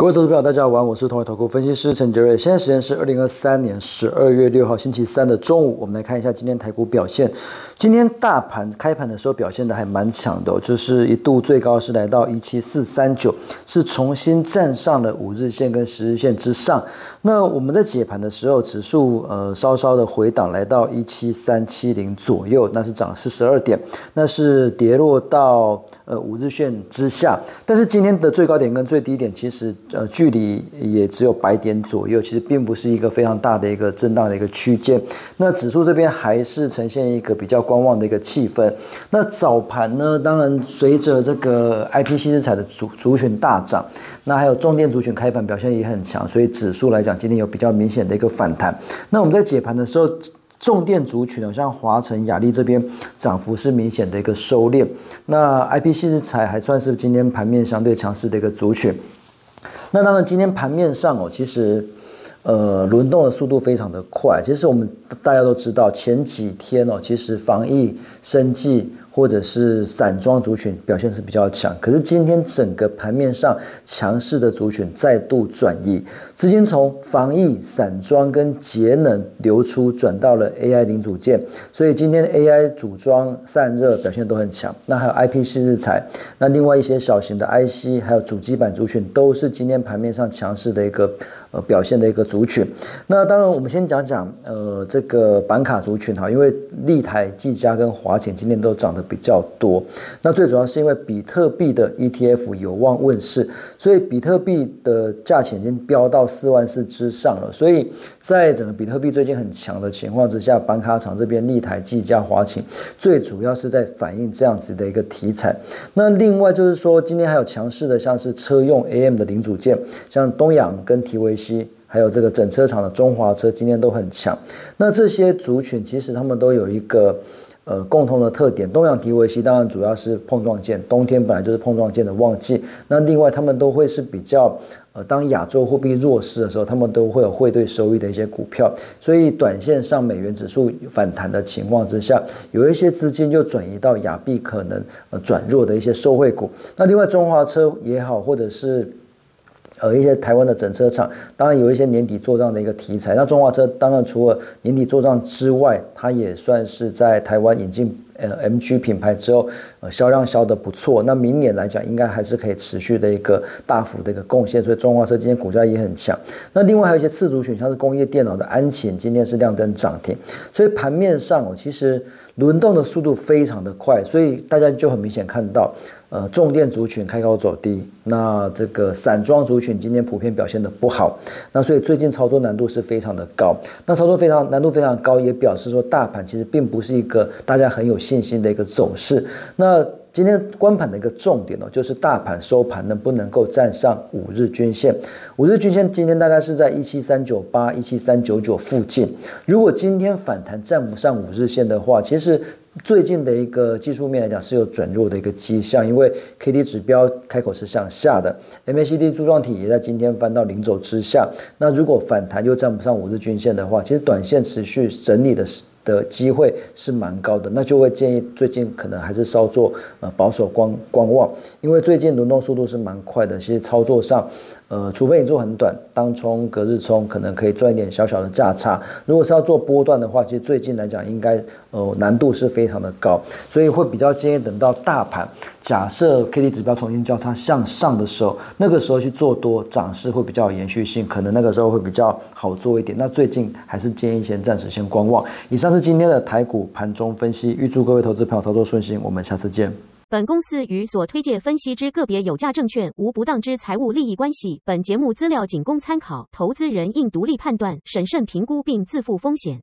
各位投资朋友，大家好，我是同伟投顾分析师陈杰瑞。现在时间是二零二三年十二月六号星期三的中午，我们来看一下今天台股表现。今天大盘开盘的时候表现的还蛮强的，就是一度最高是来到一七四三九，是重新站上了五日线跟十日线之上。那我们在解盘的时候，指数呃稍稍的回档来到一七三七零左右，那是涨四十二点，那是跌落到呃五日线之下。但是今天的最高点跟最低点其实。呃，距离也只有百点左右，其实并不是一个非常大的一个震荡的一个区间。那指数这边还是呈现一个比较观望的一个气氛。那早盘呢，当然随着这个 I P C 资产的主族群大涨，那还有重电族群开盘表现也很强，所以指数来讲今天有比较明显的一个反弹。那我们在解盘的时候，重电族群呢，像华晨、雅力这边涨幅是明显的一个收敛。那 I P C 资产还算是今天盘面相对强势的一个族群。那当然，今天盘面上哦，其实，呃，轮动的速度非常的快。其实我们大家都知道，前几天哦，其实防疫、生计。或者是散装族群表现是比较强，可是今天整个盘面上强势的族群再度转移，资金从防疫、散装跟节能流出，转到了 AI 零组件，所以今天 AI 组装散热表现都很强。那还有 IP 四日材，那另外一些小型的 IC，还有主机板族群，都是今天盘面上强势的一个呃表现的一个族群。那当然，我们先讲讲呃这个板卡族群哈，因为立台、技嘉跟华擎今天都涨得。比较多，那最主要是因为比特币的 ETF 有望问世，所以比特币的价钱已经飙到四万四之上了。所以在整个比特币最近很强的情况之下，板卡厂这边立台、计价、华擎，最主要是在反映这样子的一个题材。那另外就是说，今天还有强势的，像是车用 AM 的零组件，像东阳跟提维西，还有这个整车厂的中华车，今天都很强。那这些族群其实他们都有一个。呃，共同的特点，东洋迪维西当然主要是碰撞件，冬天本来就是碰撞件的旺季。那另外，他们都会是比较，呃，当亚洲货币弱势的时候，他们都会有汇兑收益的一些股票。所以，短线上美元指数反弹的情况之下，有一些资金就转移到亚币可能呃转弱的一些受惠股。那另外，中华车也好，或者是。呃，一些台湾的整车厂，当然有一些年底做账的一个题材。那中华车当然除了年底做账之外，它也算是在台湾引进呃 MG 品牌之后，呃销量销的不错。那明年来讲，应该还是可以持续的一个大幅的一个贡献。所以中华车今天股价也很强。那另外还有一些次族选项是工业电脑的安琴，今天是亮灯涨停。所以盘面上哦，其实轮动的速度非常的快，所以大家就很明显看到。呃，重电族群开高走低，那这个散装族群今天普遍表现的不好，那所以最近操作难度是非常的高。那操作非常难度非常高，也表示说大盘其实并不是一个大家很有信心的一个走势。那今天关盘的一个重点哦，就是大盘收盘能不能够站上五日均线？五日均线今天大概是在一七三九八、一七三九九附近。如果今天反弹站不上五日线的话，其实。最近的一个技术面来讲是有转弱的一个迹象，因为 K D 指标开口是向下的，M A C D 柱状体也在今天翻到零轴之下。那如果反弹又站不上五日均线的话，其实短线持续整理的的机会是蛮高的，那就会建议最近可能还是稍作呃保守观观望，因为最近轮动速度是蛮快的，其实操作上。呃，除非你做很短，当冲、隔日冲，可能可以赚一点小小的价差。如果是要做波段的话，其实最近来讲，应该呃难度是非常的高，所以会比较建议等到大盘假设 K D 指标重新交叉向上的时候，那个时候去做多，涨势会比较有延续性，可能那个时候会比较好做一点。那最近还是建议先暂时先观望。以上是今天的台股盘中分析，预祝各位投资朋友操作顺心，我们下次见。本公司与所推介分析之个别有价证券无不当之财务利益关系。本节目资料仅供参考，投资人应独立判断、审慎评估并自负风险。